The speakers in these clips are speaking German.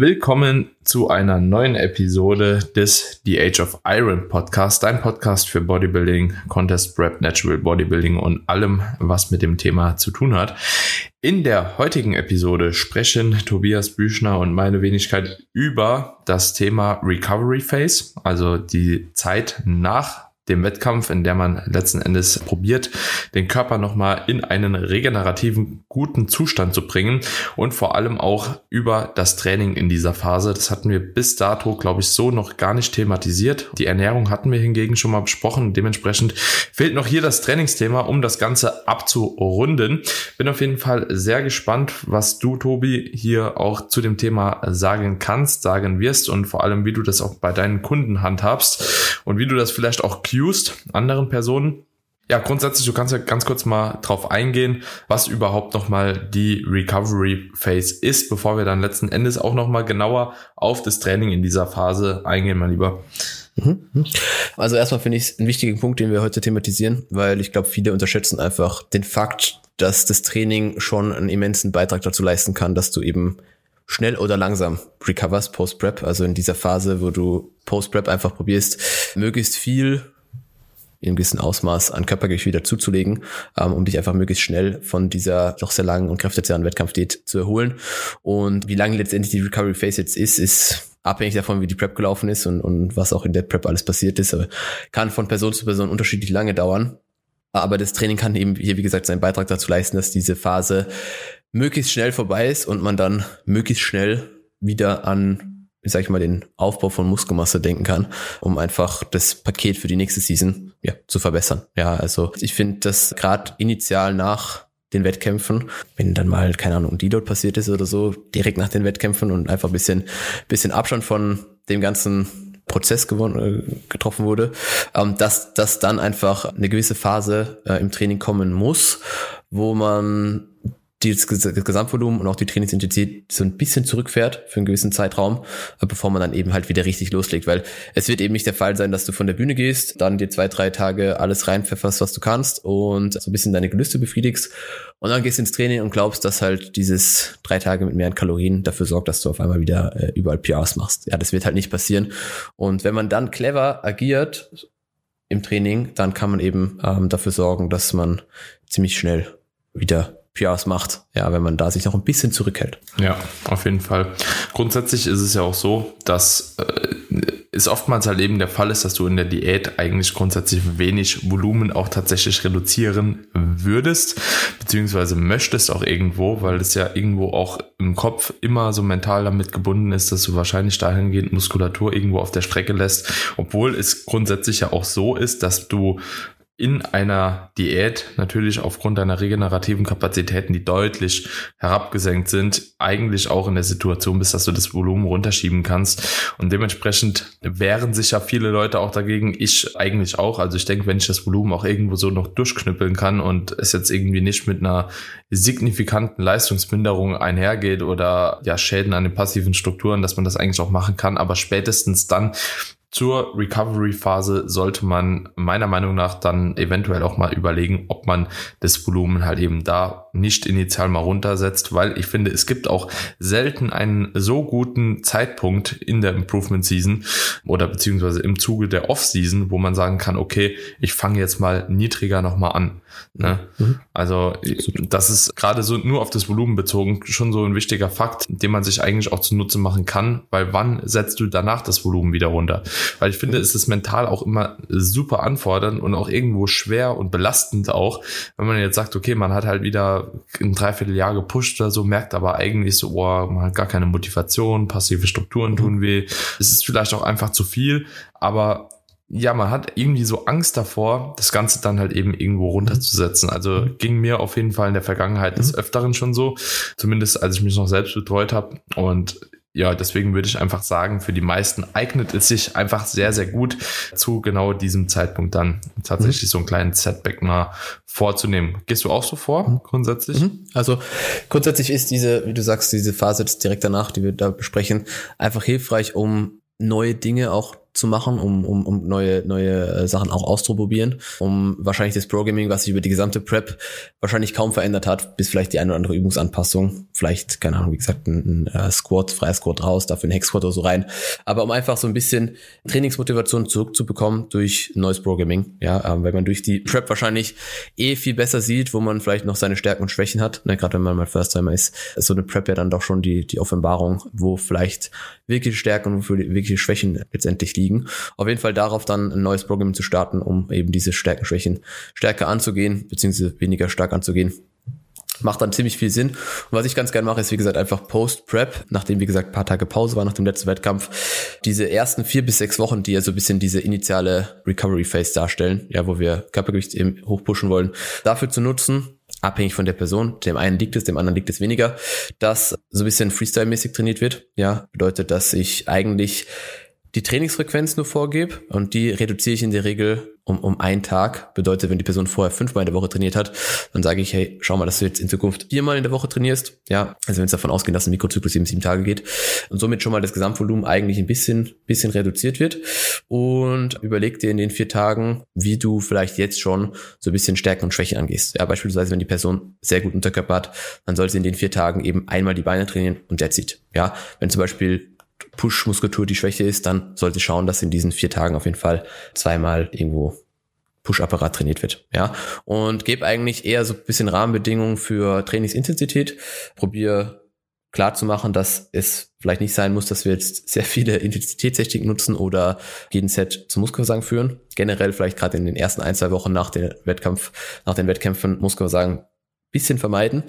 Willkommen zu einer neuen Episode des The Age of Iron Podcast, dein Podcast für Bodybuilding, Contest Prep, Natural Bodybuilding und allem, was mit dem Thema zu tun hat. In der heutigen Episode sprechen Tobias Büchner und meine Wenigkeit über das Thema Recovery Phase, also die Zeit nach dem Wettkampf, in der man letzten Endes probiert, den Körper nochmal in einen regenerativen, guten Zustand zu bringen und vor allem auch über das Training in dieser Phase. Das hatten wir bis dato, glaube ich, so noch gar nicht thematisiert. Die Ernährung hatten wir hingegen schon mal besprochen. Dementsprechend fehlt noch hier das Trainingsthema, um das Ganze abzurunden. Bin auf jeden Fall sehr gespannt, was du, Tobi, hier auch zu dem Thema sagen kannst, sagen wirst und vor allem, wie du das auch bei deinen Kunden handhabst und wie du das vielleicht auch accused, anderen Personen. Ja, grundsätzlich, du kannst ja ganz kurz mal drauf eingehen, was überhaupt nochmal die Recovery Phase ist, bevor wir dann letzten Endes auch nochmal genauer auf das Training in dieser Phase eingehen, mein Lieber. Mhm. Also erstmal finde ich es einen wichtigen Punkt, den wir heute thematisieren, weil ich glaube, viele unterschätzen einfach den Fakt, dass das Training schon einen immensen Beitrag dazu leisten kann, dass du eben schnell oder langsam recoverst post-prep, also in dieser Phase, wo du post-prep einfach probierst, möglichst viel in einem gewissen Ausmaß an Körpergewicht wieder zuzulegen, ähm, um dich einfach möglichst schnell von dieser doch sehr langen und kräftezehrenden Wettkampfdiät zu erholen. Und wie lange letztendlich die Recovery Phase jetzt ist, ist abhängig davon, wie die Prep gelaufen ist und, und was auch in der Prep alles passiert ist. Kann von Person zu Person unterschiedlich lange dauern. Aber das Training kann eben hier, wie gesagt, seinen Beitrag dazu leisten, dass diese Phase möglichst schnell vorbei ist und man dann möglichst schnell wieder an sag ich mal, den Aufbau von Muskelmasse denken kann, um einfach das Paket für die nächste Season ja, zu verbessern. Ja, also ich finde, dass gerade initial nach den Wettkämpfen, wenn dann mal, keine Ahnung, ein Deload passiert ist oder so, direkt nach den Wettkämpfen und einfach ein bisschen, bisschen Abstand von dem ganzen Prozess gewonnen, äh, getroffen wurde, ähm, dass, dass dann einfach eine gewisse Phase äh, im Training kommen muss, wo man das Gesamtvolumen und auch die Trainingsintensität so ein bisschen zurückfährt für einen gewissen Zeitraum, äh, bevor man dann eben halt wieder richtig loslegt, weil es wird eben nicht der Fall sein, dass du von der Bühne gehst, dann dir zwei, drei Tage alles reinpfefferst, was du kannst und so ein bisschen deine Gelüste befriedigst und dann gehst ins Training und glaubst, dass halt dieses drei Tage mit mehr Kalorien dafür sorgt, dass du auf einmal wieder äh, überall PRs machst. Ja, das wird halt nicht passieren und wenn man dann clever agiert im Training, dann kann man eben ähm, dafür sorgen, dass man ziemlich schnell wieder PRs macht, ja, wenn man da sich noch ein bisschen zurückhält. Ja, auf jeden Fall. Grundsätzlich ist es ja auch so, dass äh, es oftmals halt eben der Fall ist, dass du in der Diät eigentlich grundsätzlich wenig Volumen auch tatsächlich reduzieren würdest, beziehungsweise möchtest auch irgendwo, weil es ja irgendwo auch im Kopf immer so mental damit gebunden ist, dass du wahrscheinlich dahingehend Muskulatur irgendwo auf der Strecke lässt, obwohl es grundsätzlich ja auch so ist, dass du in einer Diät natürlich aufgrund deiner regenerativen Kapazitäten, die deutlich herabgesenkt sind, eigentlich auch in der Situation bist, dass du das Volumen runterschieben kannst. Und dementsprechend wehren sich ja viele Leute auch dagegen. Ich eigentlich auch. Also ich denke, wenn ich das Volumen auch irgendwo so noch durchknüppeln kann und es jetzt irgendwie nicht mit einer signifikanten Leistungsminderung einhergeht oder ja Schäden an den passiven Strukturen, dass man das eigentlich auch machen kann. Aber spätestens dann, zur Recovery-Phase sollte man meiner Meinung nach dann eventuell auch mal überlegen, ob man das Volumen halt eben da nicht initial mal runtersetzt, weil ich finde, es gibt auch selten einen so guten Zeitpunkt in der Improvement Season oder beziehungsweise im Zuge der Off-Season, wo man sagen kann, okay, ich fange jetzt mal niedriger nochmal an. Ne? Mhm. Also das ist gerade so nur auf das Volumen bezogen schon so ein wichtiger Fakt, den man sich eigentlich auch zunutze machen kann, weil wann setzt du danach das Volumen wieder runter? Weil ich finde, es ist mental auch immer super anfordernd und auch irgendwo schwer und belastend auch, wenn man jetzt sagt, okay, man hat halt wieder ein Dreivierteljahr gepusht oder so, merkt aber eigentlich so, oh, man hat gar keine Motivation, passive Strukturen tun mhm. weh. Es ist vielleicht auch einfach zu viel, aber ja, man hat irgendwie so Angst davor, das Ganze dann halt eben irgendwo runterzusetzen. Also mhm. ging mir auf jeden Fall in der Vergangenheit des mhm. Öfteren schon so, zumindest als ich mich noch selbst betreut habe. Und ja, deswegen würde ich einfach sagen, für die meisten eignet es sich einfach sehr, sehr gut zu genau diesem Zeitpunkt dann tatsächlich mhm. so einen kleinen Setback mal vorzunehmen. Gehst du auch so vor, mhm. grundsätzlich? Mhm. Also grundsätzlich ist diese, wie du sagst, diese Phase direkt danach, die wir da besprechen, einfach hilfreich, um neue Dinge auch zu machen, um, um, um neue, neue äh, Sachen auch auszuprobieren, um wahrscheinlich das Programming, was sich über die gesamte Prep wahrscheinlich kaum verändert hat, bis vielleicht die eine oder andere Übungsanpassung, vielleicht, keine Ahnung, wie gesagt, ein, ein äh, Squat, freier Squat raus, dafür ein Hex-Squat oder so rein, aber um einfach so ein bisschen Trainingsmotivation zurückzubekommen durch neues Programming, ja, ähm, weil man durch die Prep wahrscheinlich eh viel besser sieht, wo man vielleicht noch seine Stärken und Schwächen hat, ne, gerade wenn man mal First-Timer ist, ist. So eine Prep ja dann doch schon die, die Offenbarung, wo vielleicht wirklich Stärken und wirklich Schwächen letztendlich liegen. Auf jeden Fall darauf dann ein neues Programm zu starten, um eben diese Stärken, Schwächen stärker anzugehen, beziehungsweise weniger stark anzugehen macht dann ziemlich viel Sinn. Und was ich ganz gerne mache, ist wie gesagt einfach Post-Prep, nachdem wie gesagt ein paar Tage Pause war nach dem letzten Wettkampf, diese ersten vier bis sechs Wochen, die ja so ein bisschen diese initiale Recovery-Phase darstellen, ja, wo wir Körpergewicht eben hochpushen wollen, dafür zu nutzen, abhängig von der Person. Dem einen liegt es, dem anderen liegt es weniger, dass so ein bisschen Freestyle-mäßig trainiert wird. Ja, bedeutet, dass ich eigentlich die Trainingsfrequenz nur vorgebe und die reduziere ich in der Regel um, um einen Tag. Bedeutet, wenn die Person vorher fünfmal in der Woche trainiert hat, dann sage ich, hey, schau mal, dass du jetzt in Zukunft viermal in der Woche trainierst. Ja, also wenn es davon ausgeht, dass ein Mikrozyklus sieben, sieben Tage geht und somit schon mal das Gesamtvolumen eigentlich ein bisschen, bisschen reduziert wird und überleg dir in den vier Tagen, wie du vielleicht jetzt schon so ein bisschen Stärken und Schwächen angehst. Ja, beispielsweise, wenn die Person sehr gut Unterkörper hat, dann soll sie in den vier Tagen eben einmal die Beine trainieren und der zieht. Ja, wenn zum Beispiel Push-Muskulatur die Schwäche ist, dann sollte schauen, dass in diesen vier Tagen auf jeden Fall zweimal irgendwo Push-Apparat trainiert wird. Ja, und gebe eigentlich eher so ein bisschen Rahmenbedingungen für Trainingsintensität. Probiere klar zu machen, dass es vielleicht nicht sein muss, dass wir jetzt sehr viele Intensitätstechniken nutzen oder jeden Set zum Muskelversagen führen. Generell vielleicht gerade in den ersten ein, zwei Wochen nach dem Wettkampf, nach den Wettkämpfen Muskelversagen bisschen vermeiden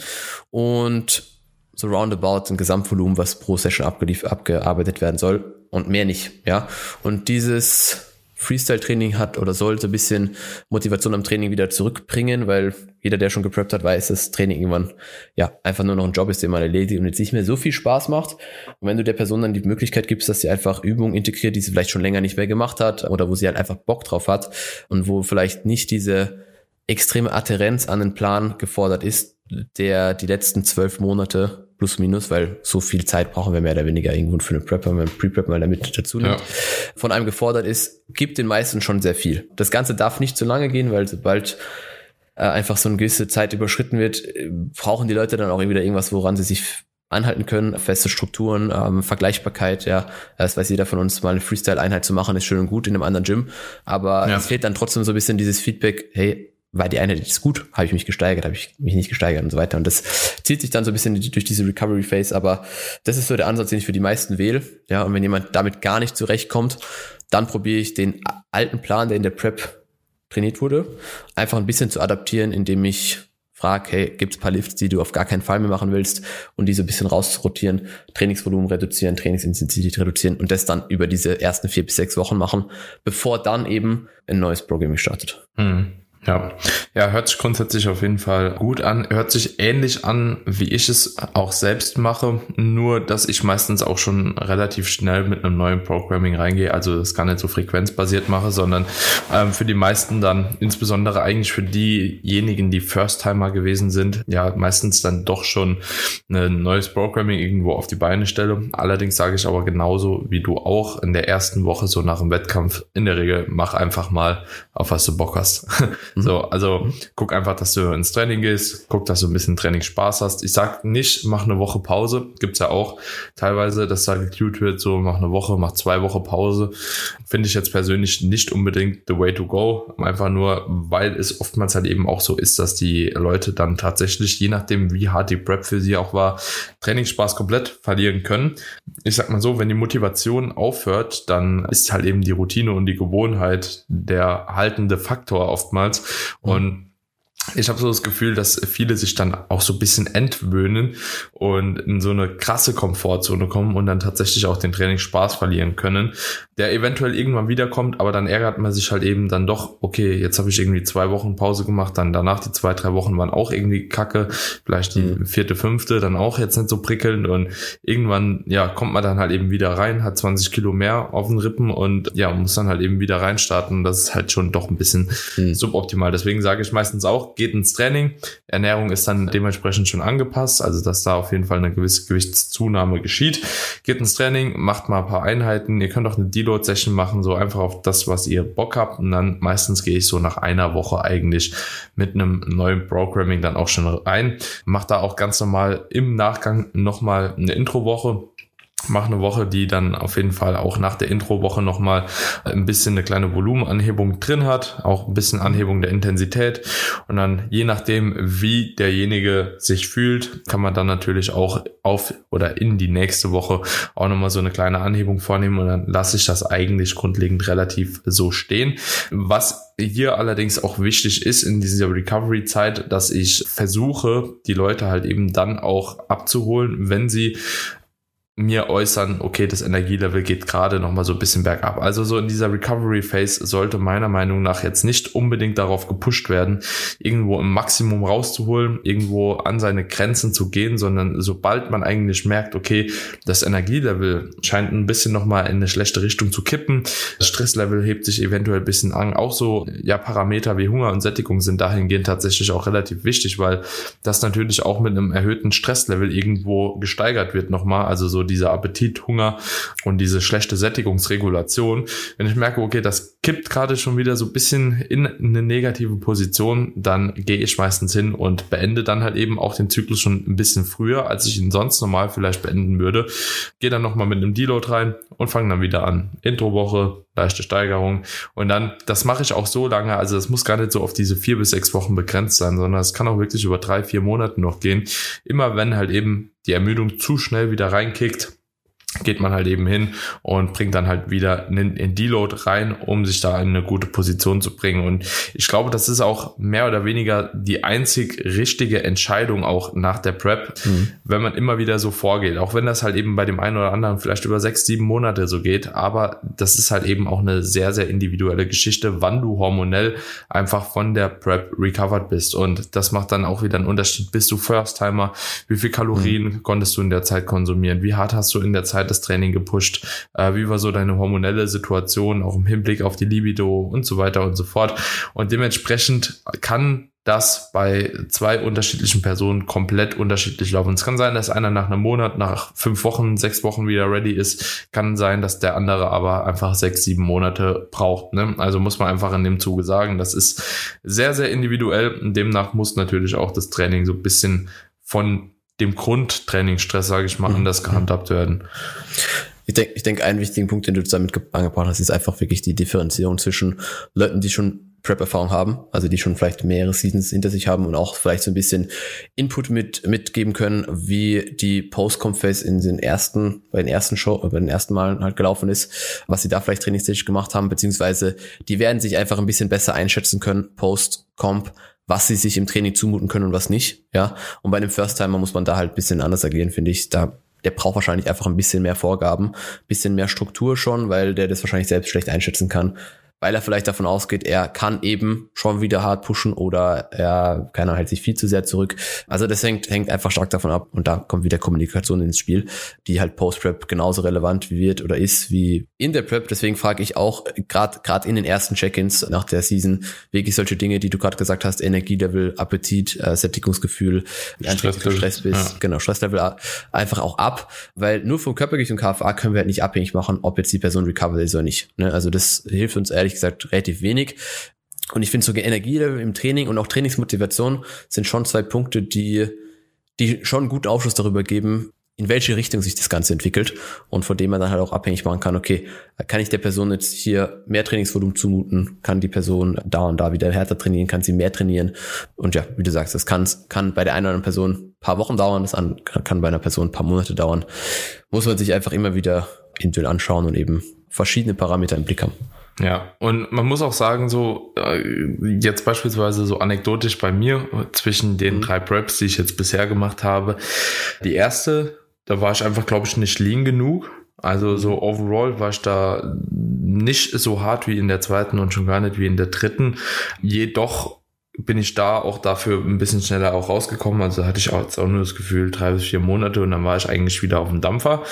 und so roundabout ein Gesamtvolumen, was pro Session abgearbeitet werden soll und mehr nicht, ja. Und dieses Freestyle-Training hat oder sollte ein bisschen Motivation am Training wieder zurückbringen, weil jeder, der schon gepreppt hat, weiß, dass Training irgendwann ja einfach nur noch ein Job ist, den man erledigt und jetzt nicht mehr so viel Spaß macht. Und wenn du der Person dann die Möglichkeit gibst, dass sie einfach Übungen integriert, die sie vielleicht schon länger nicht mehr gemacht hat oder wo sie halt einfach Bock drauf hat und wo vielleicht nicht diese extreme Adherenz an den Plan gefordert ist, der die letzten zwölf Monate plus minus, weil so viel Zeit brauchen wir mehr oder weniger irgendwo für eine Prep, wenn man Pre-Prep mal damit dazu nimmt, ja. von einem gefordert ist, gibt den meisten schon sehr viel. Das Ganze darf nicht zu lange gehen, weil sobald äh, einfach so eine gewisse Zeit überschritten wird, äh, brauchen die Leute dann auch wieder irgendwas, woran sie sich anhalten können, feste Strukturen, ähm, Vergleichbarkeit, ja, das weiß jeder von uns, mal eine Freestyle-Einheit zu machen, ist schön und gut in einem anderen Gym, aber ja. es fehlt dann trotzdem so ein bisschen dieses Feedback, hey, war die eine, die ist gut, habe ich mich gesteigert, habe ich mich nicht gesteigert und so weiter. Und das zieht sich dann so ein bisschen durch diese Recovery Phase, aber das ist so der Ansatz, den ich für die meisten wähle. Ja, und wenn jemand damit gar nicht zurechtkommt, dann probiere ich den alten Plan, der in der Prep trainiert wurde, einfach ein bisschen zu adaptieren, indem ich frage, hey, gibt es paar Lifts, die du auf gar keinen Fall mehr machen willst und diese ein bisschen rausrotieren, Trainingsvolumen reduzieren, Trainingsintensität reduzieren und das dann über diese ersten vier bis sechs Wochen machen, bevor dann eben ein neues Programming startet. Hm. Ja, ja, hört sich grundsätzlich auf jeden Fall gut an. Hört sich ähnlich an, wie ich es auch selbst mache, nur dass ich meistens auch schon relativ schnell mit einem neuen Programming reingehe, also das gar nicht so frequenzbasiert mache, sondern ähm, für die meisten dann, insbesondere eigentlich für diejenigen, die First-Timer gewesen sind, ja, meistens dann doch schon ein neues Programming irgendwo auf die Beine stelle. Allerdings sage ich aber genauso wie du auch in der ersten Woche so nach dem Wettkampf in der Regel, mach einfach mal, auf was du Bock hast. Mhm. So, also guck einfach, dass du ins Training gehst, guck, dass du ein bisschen Training Spaß hast. Ich sag nicht, mach eine Woche Pause. Gibt's ja auch teilweise, dass da gecued wird, so mach eine Woche, mach zwei Wochen Pause. Finde ich jetzt persönlich nicht unbedingt the way to go. Einfach nur, weil es oftmals halt eben auch so ist, dass die Leute dann tatsächlich, je nachdem, wie hart die Prep für sie auch war, Trainingsspaß komplett verlieren können. Ich sag mal so, wenn die Motivation aufhört, dann ist halt eben die Routine und die Gewohnheit der haltende Faktor oftmals und ich habe so das Gefühl, dass viele sich dann auch so ein bisschen entwöhnen und in so eine krasse Komfortzone kommen und dann tatsächlich auch den Trainingsspaß verlieren können, der eventuell irgendwann wiederkommt, aber dann ärgert man sich halt eben dann doch, okay, jetzt habe ich irgendwie zwei Wochen Pause gemacht, dann danach die zwei, drei Wochen waren auch irgendwie kacke, vielleicht die mhm. vierte, fünfte dann auch jetzt nicht so prickelnd und irgendwann, ja, kommt man dann halt eben wieder rein, hat 20 Kilo mehr auf den Rippen und ja, muss dann halt eben wieder reinstarten. Das ist halt schon doch ein bisschen mhm. suboptimal. Deswegen sage ich meistens auch, auch, geht ins Training. Ernährung ist dann dementsprechend schon angepasst, also dass da auf jeden Fall eine gewisse Gewichtszunahme geschieht. Geht ins Training, macht mal ein paar Einheiten. Ihr könnt auch eine Deload-Session machen, so einfach auf das, was ihr Bock habt. Und dann meistens gehe ich so nach einer Woche eigentlich mit einem neuen Programming dann auch schon rein. Macht da auch ganz normal im Nachgang nochmal eine Intro-Woche mache eine Woche, die dann auf jeden Fall auch nach der Intro-Woche nochmal ein bisschen eine kleine Volumenanhebung drin hat, auch ein bisschen Anhebung der Intensität und dann je nachdem, wie derjenige sich fühlt, kann man dann natürlich auch auf oder in die nächste Woche auch nochmal so eine kleine Anhebung vornehmen und dann lasse ich das eigentlich grundlegend relativ so stehen. Was hier allerdings auch wichtig ist in dieser Recovery-Zeit, dass ich versuche, die Leute halt eben dann auch abzuholen, wenn sie mir äußern, okay, das Energielevel geht gerade noch so ein bisschen bergab. Also so in dieser Recovery Phase sollte meiner Meinung nach jetzt nicht unbedingt darauf gepusht werden, irgendwo im Maximum rauszuholen, irgendwo an seine Grenzen zu gehen, sondern sobald man eigentlich merkt, okay, das Energielevel scheint ein bisschen noch in eine schlechte Richtung zu kippen, das Stresslevel hebt sich eventuell ein bisschen an. Auch so ja Parameter wie Hunger und Sättigung sind dahingehend tatsächlich auch relativ wichtig, weil das natürlich auch mit einem erhöhten Stresslevel irgendwo gesteigert wird nochmal. Also so dieser Appetit, Hunger und diese schlechte Sättigungsregulation, wenn ich merke, okay, das kippt gerade schon wieder so ein bisschen in eine negative Position, dann gehe ich meistens hin und beende dann halt eben auch den Zyklus schon ein bisschen früher, als ich ihn sonst normal vielleicht beenden würde. Gehe dann nochmal mit einem Deload rein und fange dann wieder an. Introwoche, leichte Steigerung. Und dann, das mache ich auch so lange, also das muss gar nicht so auf diese vier bis sechs Wochen begrenzt sein, sondern es kann auch wirklich über drei, vier Monate noch gehen. Immer wenn halt eben die Ermüdung zu schnell wieder reinkickt, geht man halt eben hin und bringt dann halt wieder einen, einen Deload rein, um sich da in eine gute Position zu bringen. Und ich glaube, das ist auch mehr oder weniger die einzig richtige Entscheidung auch nach der Prep, mhm. wenn man immer wieder so vorgeht. Auch wenn das halt eben bei dem einen oder anderen vielleicht über sechs, sieben Monate so geht. Aber das ist halt eben auch eine sehr, sehr individuelle Geschichte, wann du hormonell einfach von der Prep recovered bist. Und das macht dann auch wieder einen Unterschied. Bist du First-Timer? Wie viel Kalorien mhm. konntest du in der Zeit konsumieren? Wie hart hast du in der Zeit Zeit das Training gepusht? Äh, wie war so deine hormonelle Situation, auch im Hinblick auf die Libido und so weiter und so fort? Und dementsprechend kann das bei zwei unterschiedlichen Personen komplett unterschiedlich laufen. Es kann sein, dass einer nach einem Monat, nach fünf Wochen, sechs Wochen wieder ready ist. Kann sein, dass der andere aber einfach sechs, sieben Monate braucht. Ne? Also muss man einfach in dem Zuge sagen, das ist sehr, sehr individuell. Demnach muss natürlich auch das Training so ein bisschen von dem Grundtrainingsstress, sage ich mal, anders gehandhabt werden. Ich denke, ich denke, einen wichtigen Punkt, den du damit angebracht hast, ist einfach wirklich die Differenzierung zwischen Leuten, die schon Prep-Erfahrung haben, also die schon vielleicht mehrere Seasons hinter sich haben und auch vielleicht so ein bisschen Input mit mitgeben können, wie die Post-Comp-Phase in den ersten, bei den ersten Show, bei den ersten Malen halt gelaufen ist, was sie da vielleicht trainingstechnisch gemacht haben, beziehungsweise die werden sich einfach ein bisschen besser einschätzen können, Post-Comp, was sie sich im Training zumuten können und was nicht. Ja. Und bei einem First-Timer muss man da halt bisschen anders agieren, finde ich. Da der braucht wahrscheinlich einfach ein bisschen mehr Vorgaben, bisschen mehr Struktur schon, weil der das wahrscheinlich selbst schlecht einschätzen kann weil er vielleicht davon ausgeht, er kann eben schon wieder hart pushen oder er kann halt sich viel zu sehr zurück. Also das hängt, hängt einfach stark davon ab und da kommt wieder Kommunikation ins Spiel, die halt Post-Prep genauso relevant wird oder ist wie in der Prep. Deswegen frage ich auch gerade gerade in den ersten Check-ins nach der Season wirklich solche Dinge, die du gerade gesagt hast, Energielevel, Appetit, äh, Sättigungsgefühl, Stresslevel, Stress bist, ja. genau, Stresslevel einfach auch ab, weil nur vom Körpergewicht und KFA können wir halt nicht abhängig machen, ob jetzt die Person recovered ist oder nicht. Ne? Also das hilft uns ehrlich ehrlich gesagt relativ wenig. Und ich finde sogar Energie im Training und auch Trainingsmotivation sind schon zwei Punkte, die, die schon guten Aufschluss darüber geben, in welche Richtung sich das Ganze entwickelt und von dem man dann halt auch abhängig machen kann, okay, kann ich der Person jetzt hier mehr Trainingsvolumen zumuten, kann die Person da und da wieder härter trainieren, kann sie mehr trainieren und ja, wie du sagst, das kann, kann bei der einen oder anderen Person ein paar Wochen dauern, das kann bei einer Person ein paar Monate dauern, muss man sich einfach immer wieder individuell anschauen und eben verschiedene Parameter im Blick haben. Ja, und man muss auch sagen, so äh, jetzt beispielsweise so anekdotisch bei mir zwischen den mhm. drei Preps, die ich jetzt bisher gemacht habe. Die erste, da war ich einfach, glaube ich, nicht lean genug. Also so overall war ich da nicht so hart wie in der zweiten und schon gar nicht wie in der dritten. Jedoch bin ich da auch dafür ein bisschen schneller auch rausgekommen. Also hatte ich auch, jetzt auch nur das Gefühl, drei bis vier Monate und dann war ich eigentlich wieder auf dem Dampfer.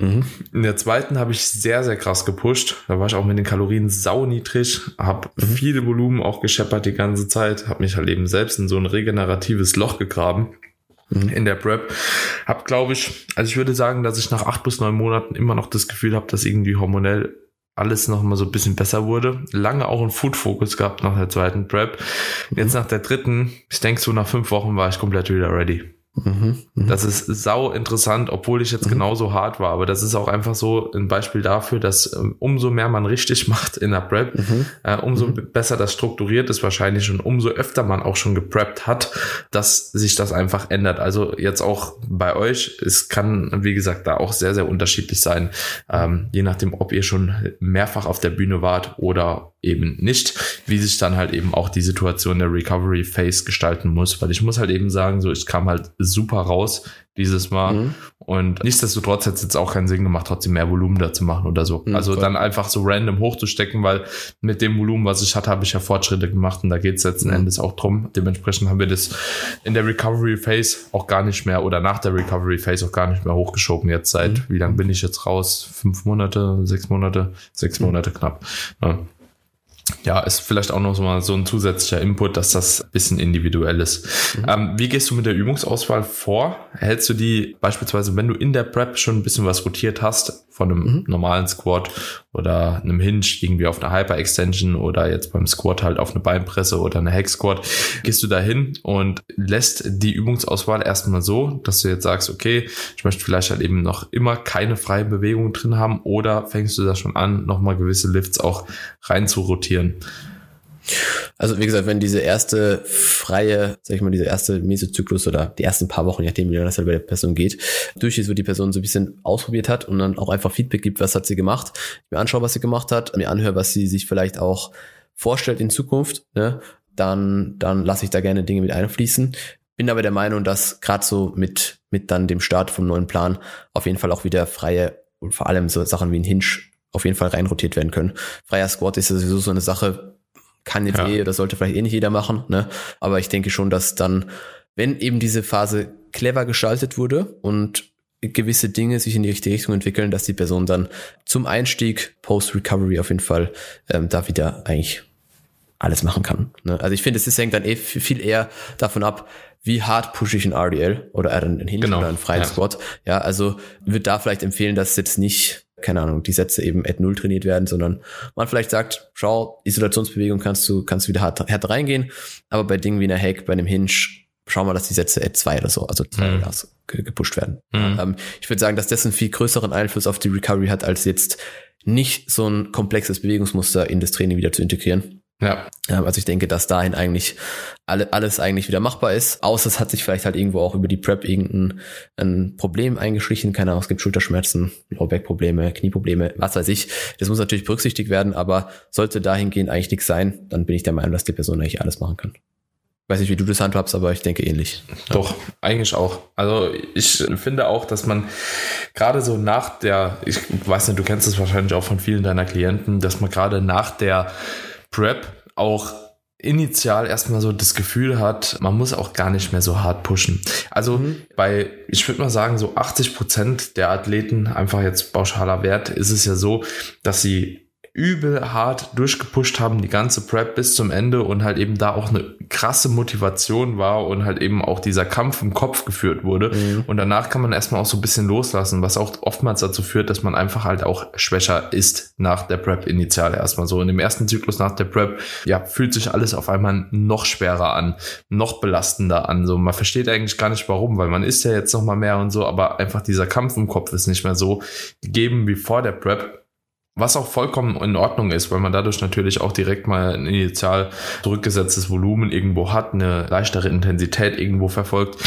Mhm. In der zweiten habe ich sehr, sehr krass gepusht. Da war ich auch mit den Kalorien sau niedrig, habe mhm. viele Volumen auch gescheppert die ganze Zeit, habe mich halt eben selbst in so ein regeneratives Loch gegraben mhm. in der Prep. Hab, glaube ich, also ich würde sagen, dass ich nach acht bis neun Monaten immer noch das Gefühl habe, dass irgendwie hormonell alles noch mal so ein bisschen besser wurde. Lange auch einen Food-Fokus gehabt nach der zweiten Prep. Jetzt nach der dritten, ich denke so nach fünf Wochen war ich komplett wieder ready. Mhm, mh. Das ist sau interessant, obwohl ich jetzt mhm. genauso hart war. Aber das ist auch einfach so ein Beispiel dafür, dass ähm, umso mehr man richtig macht in der Prep, mhm. äh, umso mhm. besser das strukturiert ist wahrscheinlich und umso öfter man auch schon gepreppt hat, dass sich das einfach ändert. Also jetzt auch bei euch, es kann, wie gesagt, da auch sehr, sehr unterschiedlich sein, ähm, je nachdem, ob ihr schon mehrfach auf der Bühne wart oder eben nicht, wie sich dann halt eben auch die Situation der Recovery Phase gestalten muss, weil ich muss halt eben sagen, so ich kam halt super raus dieses Mal mhm. und nichtsdestotrotz hat es jetzt auch keinen Sinn gemacht, trotzdem mehr Volumen da zu machen oder so. Mhm, also voll. dann einfach so random hochzustecken, weil mit dem Volumen, was ich hatte, habe ich ja Fortschritte gemacht und da geht es letzten mhm. Endes auch drum. Dementsprechend haben wir das in der Recovery Phase auch gar nicht mehr oder nach der Recovery Phase auch gar nicht mehr hochgeschoben jetzt seit, mhm. wie lange bin ich jetzt raus? Fünf Monate, sechs Monate, sechs mhm. Monate knapp. Ja ja, ist vielleicht auch noch so mal so ein zusätzlicher Input, dass das ein bisschen individuell ist. Mhm. Ähm, wie gehst du mit der Übungsauswahl vor? Hältst du die beispielsweise, wenn du in der Prep schon ein bisschen was rotiert hast, von einem mhm. normalen Squat oder einem Hinge irgendwie auf eine Hyper-Extension oder jetzt beim Squat halt auf eine Beinpresse oder eine Hex-Squat, gehst du da hin und lässt die Übungsauswahl erstmal so, dass du jetzt sagst, okay, ich möchte vielleicht halt eben noch immer keine freie Bewegung drin haben oder fängst du da schon an, nochmal gewisse Lifts auch rein zu rotieren? Also wie gesagt, wenn diese erste freie, sag ich mal, dieser erste Mesozyklus oder die ersten paar Wochen, nachdem wie das halt bei der Person geht, durch ist, wo die Person so ein bisschen ausprobiert hat und dann auch einfach Feedback gibt, was hat sie gemacht, ich mir anschaue, was sie gemacht hat, mir anhöre, was sie sich vielleicht auch vorstellt in Zukunft, ne, dann, dann lasse ich da gerne Dinge mit einfließen. Bin aber der Meinung, dass gerade so mit, mit dann dem Start vom neuen Plan auf jeden Fall auch wieder freie und vor allem so Sachen wie ein Hinge auf jeden Fall reinrotiert werden können. Freier Squat ist ja sowieso so eine Sache, kann jetzt ja. eh oder sollte vielleicht eh nicht jeder machen, ne? Aber ich denke schon, dass dann, wenn eben diese Phase clever gestaltet wurde und gewisse Dinge sich in die richtige Richtung entwickeln, dass die Person dann zum Einstieg Post-Recovery auf jeden Fall ähm, da wieder eigentlich alles machen kann. Ne? Also ich finde, es hängt dann eh viel eher davon ab, wie hart pushe ich ein RDL oder einen Hinge genau. oder einen freien ja. Squat. Ja, also würde da vielleicht empfehlen, dass jetzt nicht keine Ahnung, die Sätze eben at null trainiert werden, sondern man vielleicht sagt, schau, Isolationsbewegung kannst du, kannst du wieder hart, hart reingehen, aber bei Dingen wie einer Hack, bei einem Hinge, schau mal, dass die Sätze at zwei oder so, also zwei mhm. gepusht werden. Mhm. Ähm, ich würde sagen, dass das einen viel größeren Einfluss auf die Recovery hat, als jetzt nicht so ein komplexes Bewegungsmuster in das Training wieder zu integrieren. Ja. Also ich denke, dass dahin eigentlich alle, alles eigentlich wieder machbar ist. Außer es hat sich vielleicht halt irgendwo auch über die Prep irgendein ein Problem eingeschlichen. Keine Ahnung, es gibt Schulterschmerzen, Lowback-Probleme, Knieprobleme, was weiß ich. Das muss natürlich berücksichtigt werden, aber sollte dahingehend eigentlich nichts sein, dann bin ich der Meinung, dass die Person eigentlich alles machen kann. Weiß nicht, wie du das handhabst, aber ich denke ähnlich. Doch, eigentlich auch. Also ich finde auch, dass man gerade so nach der, ich weiß nicht, du kennst es wahrscheinlich auch von vielen deiner Klienten, dass man gerade nach der Prep auch initial erstmal so das Gefühl hat, man muss auch gar nicht mehr so hart pushen. Also mhm. bei, ich würde mal sagen, so 80 Prozent der Athleten, einfach jetzt pauschaler Wert, ist es ja so, dass sie übel hart durchgepusht haben, die ganze Prep bis zum Ende und halt eben da auch eine krasse Motivation war und halt eben auch dieser Kampf im Kopf geführt wurde. Mhm. Und danach kann man erstmal auch so ein bisschen loslassen, was auch oftmals dazu führt, dass man einfach halt auch schwächer ist nach der Prep initial erstmal so. In dem ersten Zyklus nach der Prep, ja, fühlt sich alles auf einmal noch schwerer an, noch belastender an. So, man versteht eigentlich gar nicht warum, weil man ist ja jetzt noch mal mehr und so, aber einfach dieser Kampf im Kopf ist nicht mehr so gegeben wie vor der Prep. Was auch vollkommen in Ordnung ist, weil man dadurch natürlich auch direkt mal ein initial zurückgesetztes Volumen irgendwo hat, eine leichtere Intensität irgendwo verfolgt.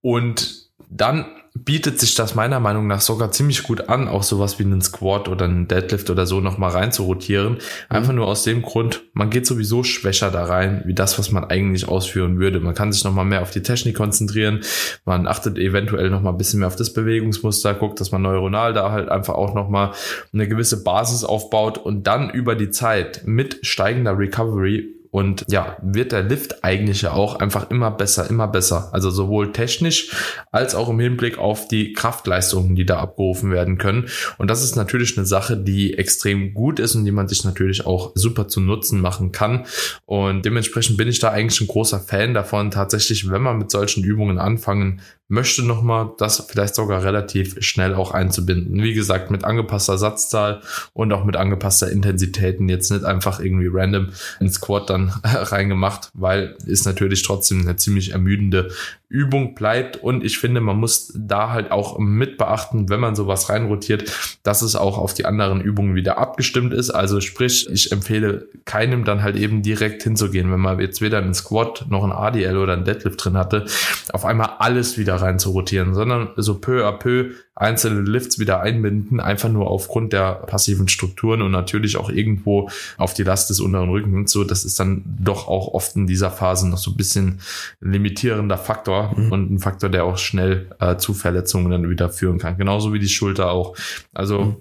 Und dann bietet sich das meiner Meinung nach sogar ziemlich gut an, auch sowas wie einen Squat oder einen Deadlift oder so nochmal rein zu rotieren. Einfach mhm. nur aus dem Grund, man geht sowieso schwächer da rein, wie das, was man eigentlich ausführen würde. Man kann sich nochmal mehr auf die Technik konzentrieren. Man achtet eventuell nochmal ein bisschen mehr auf das Bewegungsmuster, guckt, dass man neuronal da halt einfach auch nochmal eine gewisse Basis aufbaut und dann über die Zeit mit steigender Recovery und ja, wird der Lift eigentlich ja auch einfach immer besser, immer besser. Also sowohl technisch als auch im Hinblick auf die Kraftleistungen, die da abgerufen werden können. Und das ist natürlich eine Sache, die extrem gut ist und die man sich natürlich auch super zu Nutzen machen kann. Und dementsprechend bin ich da eigentlich ein großer Fan davon, tatsächlich, wenn man mit solchen Übungen anfangen möchte, nochmal das vielleicht sogar relativ schnell auch einzubinden. Wie gesagt, mit angepasster Satzzahl und auch mit angepasster Intensitäten jetzt nicht einfach irgendwie random ins Squat dann reingemacht, weil ist natürlich trotzdem eine ziemlich ermüdende Übung bleibt. Und ich finde, man muss da halt auch mit beachten, wenn man sowas reinrotiert, dass es auch auf die anderen Übungen wieder abgestimmt ist. Also sprich, ich empfehle keinem dann halt eben direkt hinzugehen, wenn man jetzt weder einen Squat noch ein ADL oder ein Deadlift drin hatte, auf einmal alles wieder rein zu rotieren, sondern so peu à peu einzelne Lifts wieder einbinden, einfach nur aufgrund der passiven Strukturen und natürlich auch irgendwo auf die Last des unteren Rückens. So, das ist dann doch auch oft in dieser Phase noch so ein bisschen limitierender Faktor mhm. und ein Faktor, der auch schnell äh, zu Verletzungen dann wieder führen kann. Genauso wie die Schulter auch. Also mhm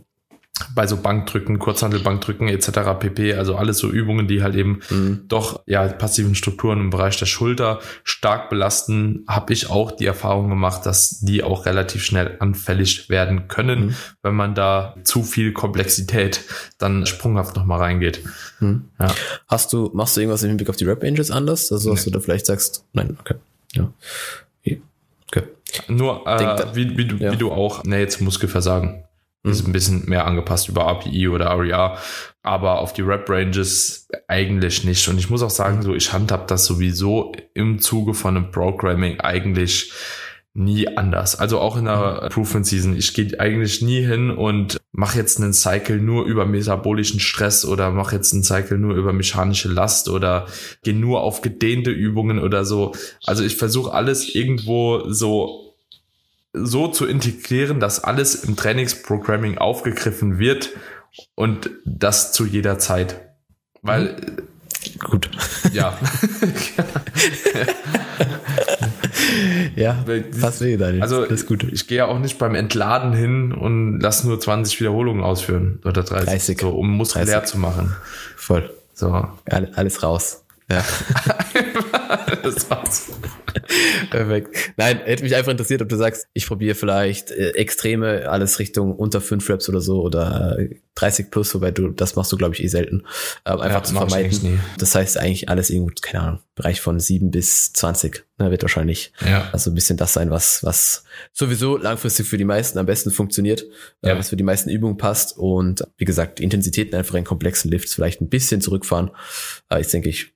bei so Bankdrücken, Kurzhandelbankdrücken etc. pp. Also alles so Übungen, die halt eben mhm. doch ja passiven Strukturen im Bereich der Schulter stark belasten, habe ich auch die Erfahrung gemacht, dass die auch relativ schnell anfällig werden können, mhm. wenn man da zu viel Komplexität dann sprunghaft nochmal reingeht. Mhm. Ja. Hast du, machst du irgendwas im Hinblick auf die Rap Angels anders? Also, dass nee. du da vielleicht sagst, nein, okay. Ja. Okay. Nur, äh, wie, wie, du, ja. wie du auch, nee, jetzt Muskelversagen. Ist ein bisschen mehr angepasst über API oder ARIA, aber auf die Rap-Ranges eigentlich nicht. Und ich muss auch sagen, so ich handhab das sowieso im Zuge von einem Programming eigentlich nie anders. Also auch in der Improvement Season. Ich gehe eigentlich nie hin und mache jetzt einen Cycle nur über metabolischen Stress oder mache jetzt einen Cycle nur über mechanische Last oder gehe nur auf gedehnte Übungen oder so. Also ich versuche alles irgendwo so so zu integrieren, dass alles im Trainingsprogramming aufgegriffen wird und das zu jeder Zeit. Weil mhm. Gut. Ja. ja, fast weh, Daniel. Also, das ist gut. ich gehe ja auch nicht beim Entladen hin und lass nur 20 Wiederholungen ausführen oder 30, 30. So, um Muskel leer zu machen. Voll. So. Alles raus. Ja. das war's. Perfekt. Nein, hätte mich einfach interessiert, ob du sagst, ich probiere vielleicht äh, Extreme, alles Richtung unter 5 Reps oder so oder 30 plus, wobei du, das machst du, glaube ich, eh selten. Ähm, einfach ja, zu vermeiden. Das heißt eigentlich alles irgendwo, keine Ahnung, Bereich von 7 bis 20. Ne, wird wahrscheinlich ja. also ein bisschen das sein, was, was sowieso langfristig für die meisten am besten funktioniert, äh, ja. äh, was für die meisten Übungen passt. Und wie gesagt, Intensitäten einfach in komplexen Lifts vielleicht ein bisschen zurückfahren. Äh, ich denke, ich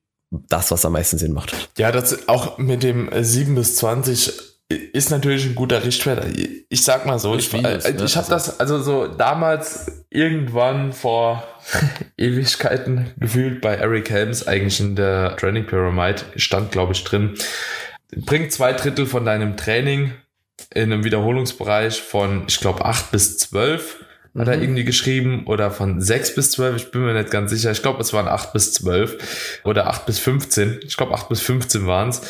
das, was am meisten Sinn macht. Ja, das auch mit dem 7 bis 20 ist natürlich ein guter Richtwert. Ich sag mal so, ich, ich, äh, ich, ich habe das also so damals irgendwann vor Ewigkeiten gefühlt bei Eric Helms eigentlich in der Training Pyramid stand, glaube ich, drin. Bring zwei Drittel von deinem Training in einem Wiederholungsbereich von, ich glaube, 8 bis 12 hat er mhm. irgendwie geschrieben, oder von 6 bis 12, ich bin mir nicht ganz sicher. Ich glaube, es waren 8 bis 12 oder 8 bis 15. Ich glaube, 8 bis 15 waren es.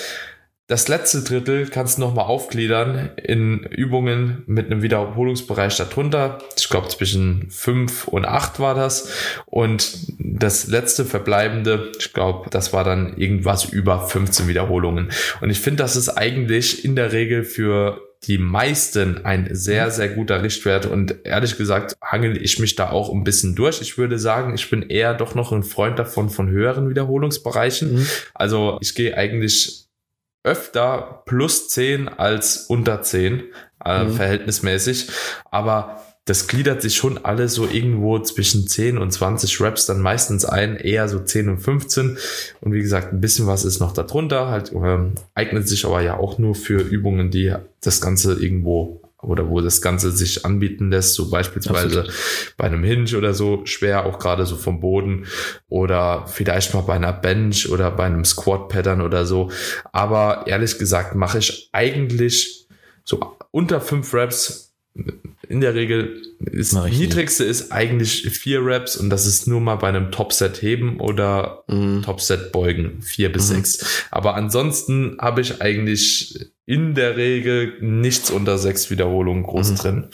Das letzte Drittel kannst du nochmal aufgliedern in Übungen mit einem Wiederholungsbereich darunter. Ich glaube, zwischen 5 und 8 war das. Und das letzte verbleibende, ich glaube, das war dann irgendwas über 15 Wiederholungen. Und ich finde, das ist eigentlich in der Regel für die meisten ein sehr, sehr guter Richtwert und ehrlich gesagt hangel ich mich da auch ein bisschen durch. Ich würde sagen, ich bin eher doch noch ein Freund davon von höheren Wiederholungsbereichen. Mhm. Also ich gehe eigentlich öfter plus 10 als unter 10 äh, mhm. verhältnismäßig, aber das gliedert sich schon alles so irgendwo zwischen 10 und 20 Reps dann meistens ein, eher so 10 und 15. Und wie gesagt, ein bisschen was ist noch darunter, halt ähm, eignet sich aber ja auch nur für Übungen, die das Ganze irgendwo oder wo das Ganze sich anbieten lässt, so beispielsweise Absolut. bei einem Hinge oder so, schwer auch gerade so vom Boden oder vielleicht mal bei einer Bench oder bei einem Squat-Pattern oder so. Aber ehrlich gesagt mache ich eigentlich so unter fünf Reps in der Regel ist das niedrigste nie. ist eigentlich vier Reps und das ist nur mal bei einem Topset heben oder mhm. Topset beugen, vier bis mhm. sechs. Aber ansonsten habe ich eigentlich in der Regel nichts unter sechs Wiederholungen groß mhm. drin.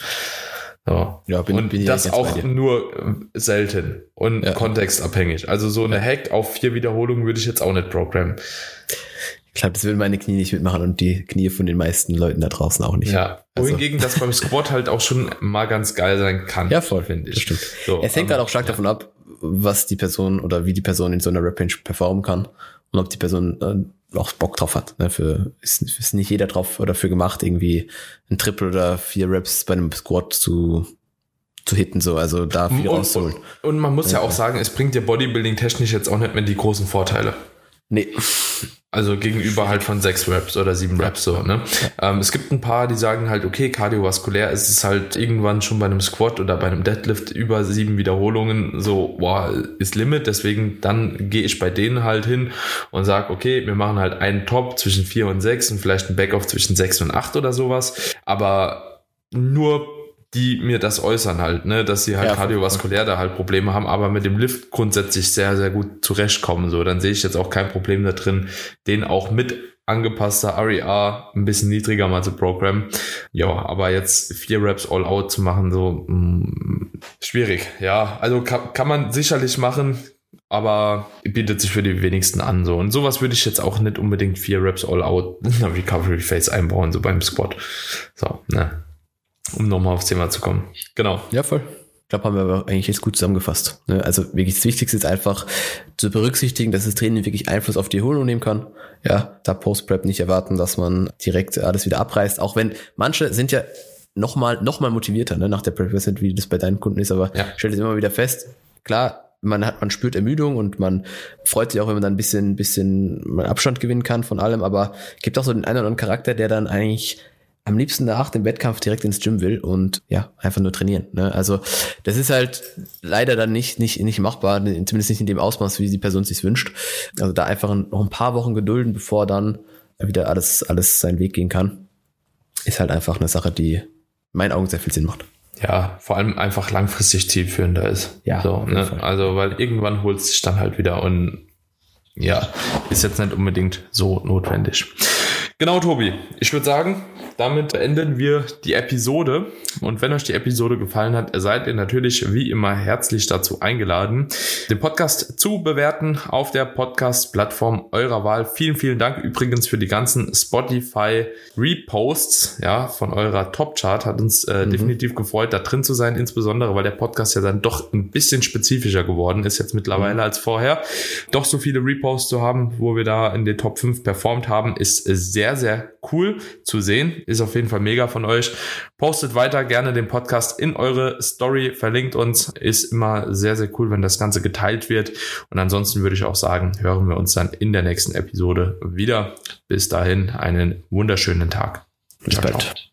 So. Ja, bin, und bin das auch nur selten und ja. kontextabhängig. Also so eine Hack auf vier Wiederholungen würde ich jetzt auch nicht programmen. Ich glaube, das würden meine Knie nicht mitmachen und die Knie von den meisten Leuten da draußen auch nicht. Ja. Also. Wohingegen das beim Squat halt auch schon mal ganz geil sein kann. Ja, voll, finde ich. Stimmt. So, es hängt halt auch stark ja. davon ab, was die Person oder wie die Person in so einer Rap-Range performen kann und ob die Person äh, auch Bock drauf hat. Ne? Für, ist, ist nicht jeder drauf oder für gemacht, irgendwie ein Triple oder vier Raps bei einem Squat zu zu hitten, so, also da viel und, rauszuholen. Und man muss ja. ja auch sagen, es bringt dir Bodybuilding technisch jetzt auch nicht mehr die großen Vorteile. Nee. Also gegenüber halt von sechs Raps oder sieben Raps so, ne? Ähm, es gibt ein paar, die sagen halt, okay, kardiovaskulär ist es halt irgendwann schon bei einem Squat oder bei einem Deadlift über sieben Wiederholungen so, boah, ist Limit, deswegen dann gehe ich bei denen halt hin und sag, okay, wir machen halt einen Top zwischen vier und sechs und vielleicht ein Backoff zwischen sechs und acht oder sowas, aber nur die mir das äußern halt, ne, dass sie halt ja, kardiovaskulär da halt Probleme haben, aber mit dem Lift grundsätzlich sehr, sehr gut zurechtkommen. So, dann sehe ich jetzt auch kein Problem da drin, den auch mit angepasster RER ein bisschen niedriger mal zu programmen. Ja, aber jetzt vier Reps all out zu machen, so mh, mm, schwierig. Ja, also kann, kann man sicherlich machen, aber bietet sich für die wenigsten an. So. Und sowas würde ich jetzt auch nicht unbedingt vier Reps all out in der Recovery Phase einbauen, so beim Squat. So, ne um nochmal aufs Thema zu kommen. Genau. Ja, voll. Ich glaube, haben wir aber eigentlich jetzt gut zusammengefasst. Ne? Also wirklich das Wichtigste ist einfach zu berücksichtigen, dass das Training wirklich Einfluss auf die Erholung nehmen kann. Ja, da Post-Prep nicht erwarten, dass man direkt alles wieder abreißt. Auch wenn manche sind ja noch mal, noch mal motivierter ne? nach der Prep, wie das bei deinen Kunden ist, aber ja. stellt es immer wieder fest, klar, man hat, man spürt Ermüdung und man freut sich auch, wenn man dann ein bisschen, bisschen Abstand gewinnen kann von allem, aber gibt auch so den einen oder anderen Charakter, der dann eigentlich am liebsten nach dem Wettkampf direkt ins Gym will und ja, einfach nur trainieren. Ne? Also das ist halt leider dann nicht, nicht, nicht machbar, zumindest nicht in dem Ausmaß, wie die Person sich wünscht. Also da einfach noch ein paar Wochen gedulden, bevor dann wieder alles, alles seinen Weg gehen kann, ist halt einfach eine Sache, die in meinen Augen sehr viel Sinn macht. Ja, vor allem einfach langfristig zielführender ist. Ja, so, ne? also weil irgendwann holt es sich dann halt wieder und ja, ist jetzt nicht unbedingt so notwendig. Genau, Tobi. Ich würde sagen, damit beenden wir die Episode. Und wenn euch die Episode gefallen hat, seid ihr natürlich wie immer herzlich dazu eingeladen, den Podcast zu bewerten auf der Podcast-Plattform eurer Wahl. Vielen, vielen Dank übrigens für die ganzen Spotify Reposts ja, von eurer Top-Chart. Hat uns äh, mhm. definitiv gefreut, da drin zu sein, insbesondere weil der Podcast ja dann doch ein bisschen spezifischer geworden ist jetzt mittlerweile mhm. als vorher. Doch so viele Reposts zu haben, wo wir da in den Top 5 performt haben, ist sehr, sehr cool zu sehen ist auf jeden Fall mega von euch. Postet weiter gerne den Podcast in eure Story, verlinkt uns. Ist immer sehr, sehr cool, wenn das Ganze geteilt wird. Und ansonsten würde ich auch sagen, hören wir uns dann in der nächsten Episode wieder. Bis dahin einen wunderschönen Tag. Bis bald. Ciao.